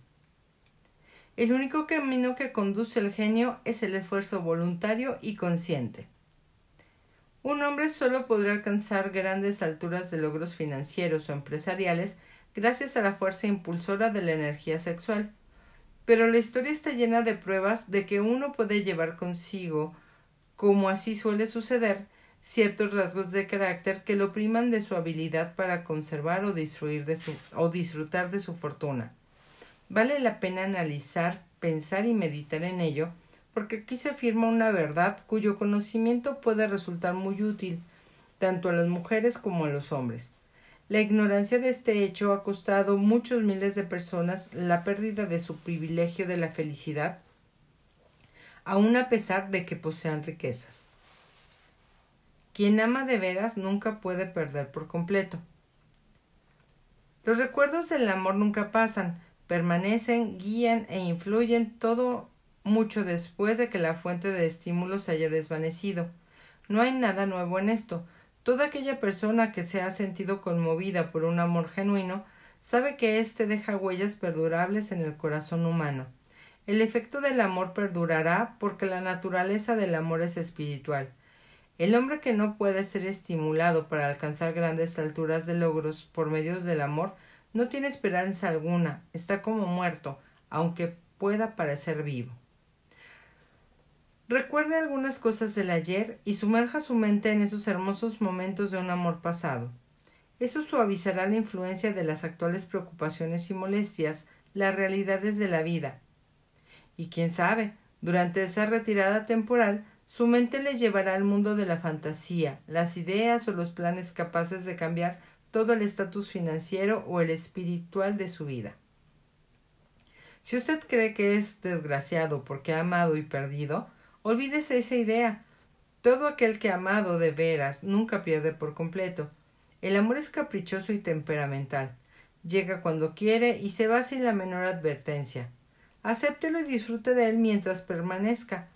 El único camino que conduce al genio es el esfuerzo voluntario y consciente. Un hombre solo podrá alcanzar grandes alturas de logros financieros o empresariales gracias a la fuerza impulsora de la energía sexual. Pero la historia está llena de pruebas de que uno puede llevar consigo, como así suele suceder, ciertos rasgos de carácter que lo priman de su habilidad para conservar o, o disfrutar de su fortuna. Vale la pena analizar, pensar y meditar en ello, porque aquí se afirma una verdad cuyo conocimiento puede resultar muy útil tanto a las mujeres como a los hombres. La ignorancia de este hecho ha costado muchos miles de personas la pérdida de su privilegio de la felicidad, aun a pesar de que posean riquezas. Quien ama de veras nunca puede perder por completo. Los recuerdos del amor nunca pasan, permanecen, guían e influyen todo mucho después de que la fuente de estímulo se haya desvanecido. No hay nada nuevo en esto. Toda aquella persona que se ha sentido conmovida por un amor genuino sabe que éste deja huellas perdurables en el corazón humano. El efecto del amor perdurará porque la naturaleza del amor es espiritual. El hombre que no puede ser estimulado para alcanzar grandes alturas de logros por medios del amor no tiene esperanza alguna, está como muerto, aunque pueda parecer vivo. Recuerde algunas cosas del ayer y sumerja su mente en esos hermosos momentos de un amor pasado. Eso suavizará la influencia de las actuales preocupaciones y molestias, las realidades de la vida. Y quién sabe, durante esa retirada temporal, su mente le llevará al mundo de la fantasía, las ideas o los planes capaces de cambiar todo el estatus financiero o el espiritual de su vida. Si usted cree que es desgraciado porque ha amado y perdido, Olvídese esa idea. Todo aquel que ha amado de veras nunca pierde por completo. El amor es caprichoso y temperamental. Llega cuando quiere y se va sin la menor advertencia. Acéptelo y disfrute de él mientras permanezca,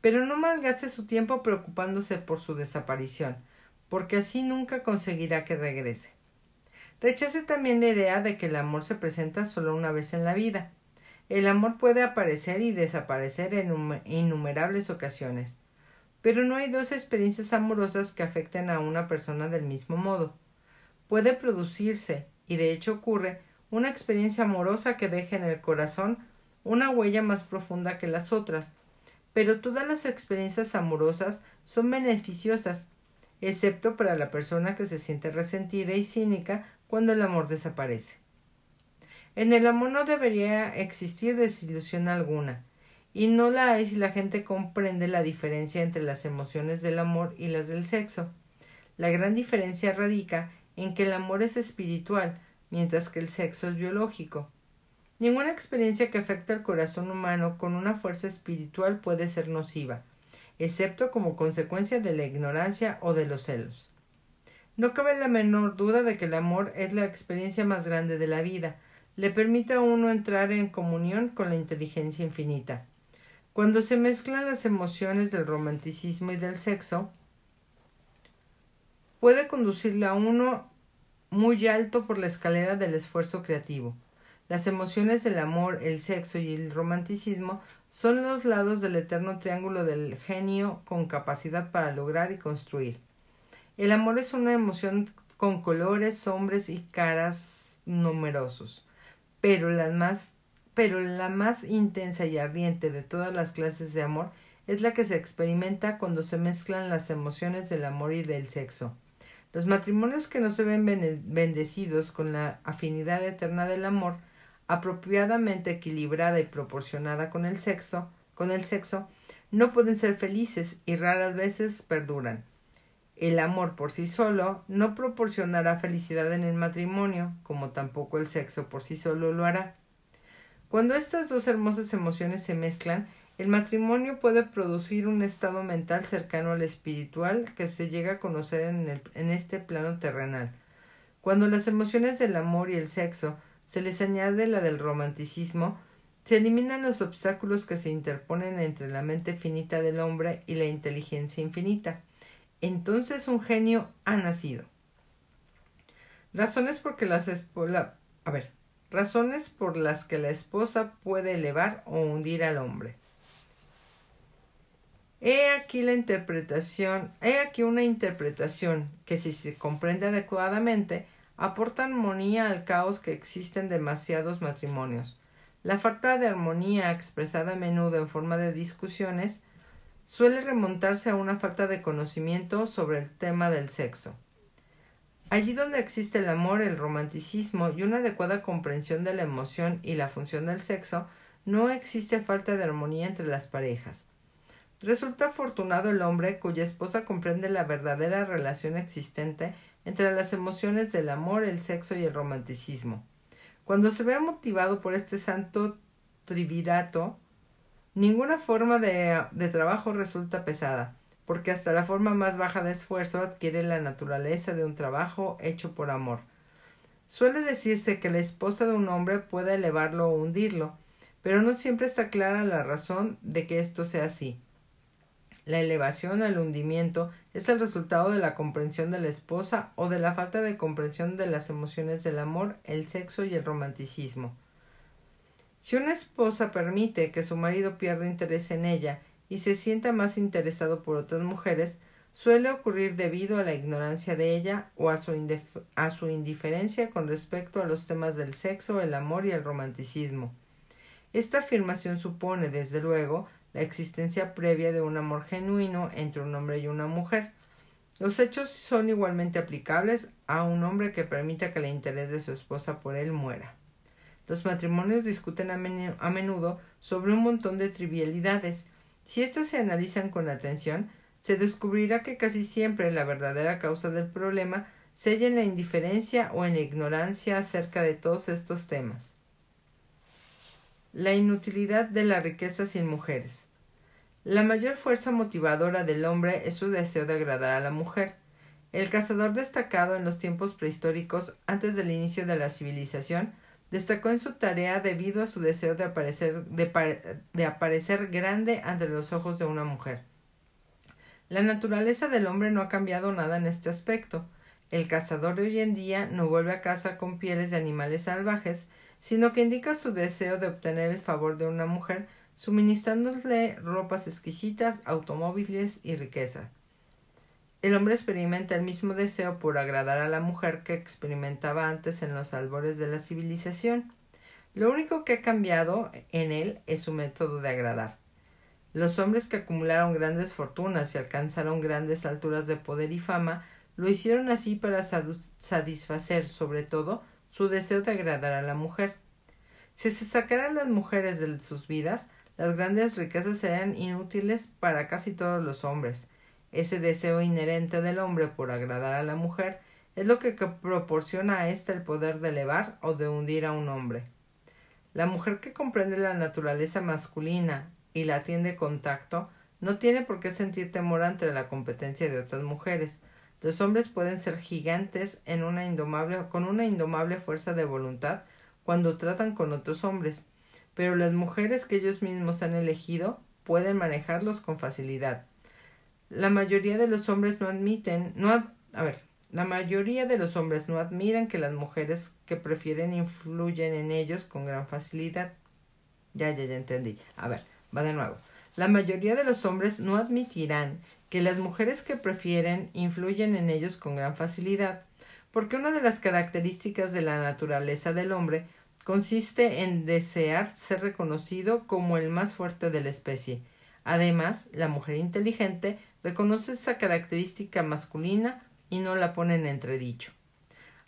pero no malgaste su tiempo preocupándose por su desaparición, porque así nunca conseguirá que regrese. Rechace también la idea de que el amor se presenta solo una vez en la vida. El amor puede aparecer y desaparecer en innumerables ocasiones, pero no hay dos experiencias amorosas que afecten a una persona del mismo modo. Puede producirse, y de hecho ocurre, una experiencia amorosa que deje en el corazón una huella más profunda que las otras, pero todas las experiencias amorosas son beneficiosas, excepto para la persona que se siente resentida y cínica cuando el amor desaparece. En el amor no debería existir desilusión alguna, y no la hay si la gente comprende la diferencia entre las emociones del amor y las del sexo. La gran diferencia radica en que el amor es espiritual, mientras que el sexo es biológico. Ninguna experiencia que afecte al corazón humano con una fuerza espiritual puede ser nociva, excepto como consecuencia de la ignorancia o de los celos. No cabe la menor duda de que el amor es la experiencia más grande de la vida, le permite a uno entrar en comunión con la inteligencia infinita. Cuando se mezclan las emociones del romanticismo y del sexo, puede conducirle a uno muy alto por la escalera del esfuerzo creativo. Las emociones del amor, el sexo y el romanticismo son los lados del eterno triángulo del genio con capacidad para lograr y construir. El amor es una emoción con colores, hombres y caras numerosos pero la más pero la más intensa y ardiente de todas las clases de amor es la que se experimenta cuando se mezclan las emociones del amor y del sexo. Los matrimonios que no se ven bendecidos con la afinidad eterna del amor, apropiadamente equilibrada y proporcionada con el sexo, con el sexo, no pueden ser felices y raras veces perduran. El amor por sí solo no proporcionará felicidad en el matrimonio, como tampoco el sexo por sí solo lo hará. Cuando estas dos hermosas emociones se mezclan, el matrimonio puede producir un estado mental cercano al espiritual que se llega a conocer en, el, en este plano terrenal. Cuando las emociones del amor y el sexo se les añade la del romanticismo, se eliminan los obstáculos que se interponen entre la mente finita del hombre y la inteligencia infinita entonces un genio ha nacido. Razones porque las a ver, razones por las que la esposa puede elevar o hundir al hombre. He aquí la interpretación, he aquí una interpretación que si se comprende adecuadamente aporta armonía al caos que existen demasiados matrimonios. La falta de armonía expresada a menudo en forma de discusiones suele remontarse a una falta de conocimiento sobre el tema del sexo. Allí donde existe el amor, el romanticismo y una adecuada comprensión de la emoción y la función del sexo, no existe falta de armonía entre las parejas. Resulta afortunado el hombre cuya esposa comprende la verdadera relación existente entre las emociones del amor, el sexo y el romanticismo. Cuando se ve motivado por este santo trivirato, Ninguna forma de, de, trabajo resulta pesada, porque hasta la forma más baja de esfuerzo adquiere la naturaleza de un trabajo hecho por amor. Suele decirse que la esposa de un hombre puede elevarlo o hundirlo, pero no siempre está clara la razón de que esto sea así. La elevación al hundimiento es el resultado de la comprensión de la esposa o de la falta de comprensión de las emociones del amor, el sexo y el romanticismo. Si una esposa permite que su marido pierda interés en ella y se sienta más interesado por otras mujeres, suele ocurrir debido a la ignorancia de ella o a su, a su indiferencia con respecto a los temas del sexo, el amor y el romanticismo. Esta afirmación supone, desde luego, la existencia previa de un amor genuino entre un hombre y una mujer. Los hechos son igualmente aplicables a un hombre que permita que el interés de su esposa por él muera. Los matrimonios discuten a, menudo sobre un montón de trivialidades. Si éstas se analizan con atención, se descubrirá que casi siempre la verdadera causa del problema se halla en la indiferencia o en la ignorancia acerca de todos estos temas. La inutilidad de la riqueza sin mujeres. La mayor fuerza motivadora del hombre es su deseo de agradar a la mujer. El cazador destacado en los tiempos prehistóricos, antes del inicio de la civilización, destacó en su tarea debido a su deseo de aparecer, de aparecer grande ante los ojos de una mujer. La naturaleza del hombre no ha cambiado nada en este aspecto. El cazador de hoy en día no vuelve a casa con pieles de animales salvajes, sino que indica su deseo de obtener el favor de una mujer, suministrándole ropas exquisitas, automóviles y riqueza. El hombre experimenta el mismo deseo por agradar a la mujer que experimentaba antes en los albores de la civilización. Lo único que ha cambiado en él es su método de agradar. Los hombres que acumularon grandes fortunas y alcanzaron grandes alturas de poder y fama lo hicieron así para satisfacer, sobre todo, su deseo de agradar a la mujer. Si se sacaran las mujeres de sus vidas, las grandes riquezas serían inútiles para casi todos los hombres. Ese deseo inherente del hombre por agradar a la mujer es lo que proporciona a ésta el poder de elevar o de hundir a un hombre. La mujer que comprende la naturaleza masculina y la atiende con tacto no tiene por qué sentir temor ante la competencia de otras mujeres, los hombres pueden ser gigantes con una indomable fuerza de voluntad cuando tratan con otros hombres, pero las mujeres que ellos mismos han elegido pueden manejarlos con facilidad. La mayoría de los hombres no admiten, no, a ver, la mayoría de los hombres no admiran que las mujeres que prefieren influyen en ellos con gran facilidad. Ya, ya, ya entendí. A ver, va de nuevo. La mayoría de los hombres no admitirán que las mujeres que prefieren influyen en ellos con gran facilidad, porque una de las características de la naturaleza del hombre consiste en desear ser reconocido como el más fuerte de la especie. Además, la mujer inteligente reconoce esa característica masculina y no la pone en entredicho.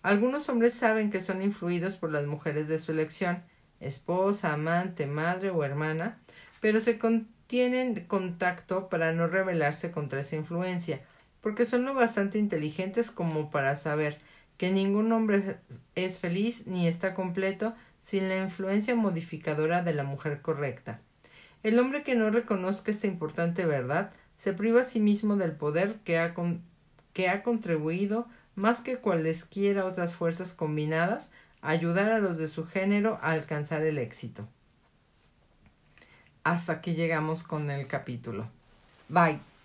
Algunos hombres saben que son influidos por las mujeres de su elección, esposa, amante, madre o hermana, pero se tienen contacto para no rebelarse contra esa influencia, porque son lo bastante inteligentes como para saber que ningún hombre es feliz ni está completo sin la influencia modificadora de la mujer correcta. El hombre que no reconozca esta importante verdad se priva a sí mismo del poder que ha, que ha contribuido más que cualesquiera otras fuerzas combinadas a ayudar a los de su género a alcanzar el éxito hasta que llegamos con el capítulo. Bye.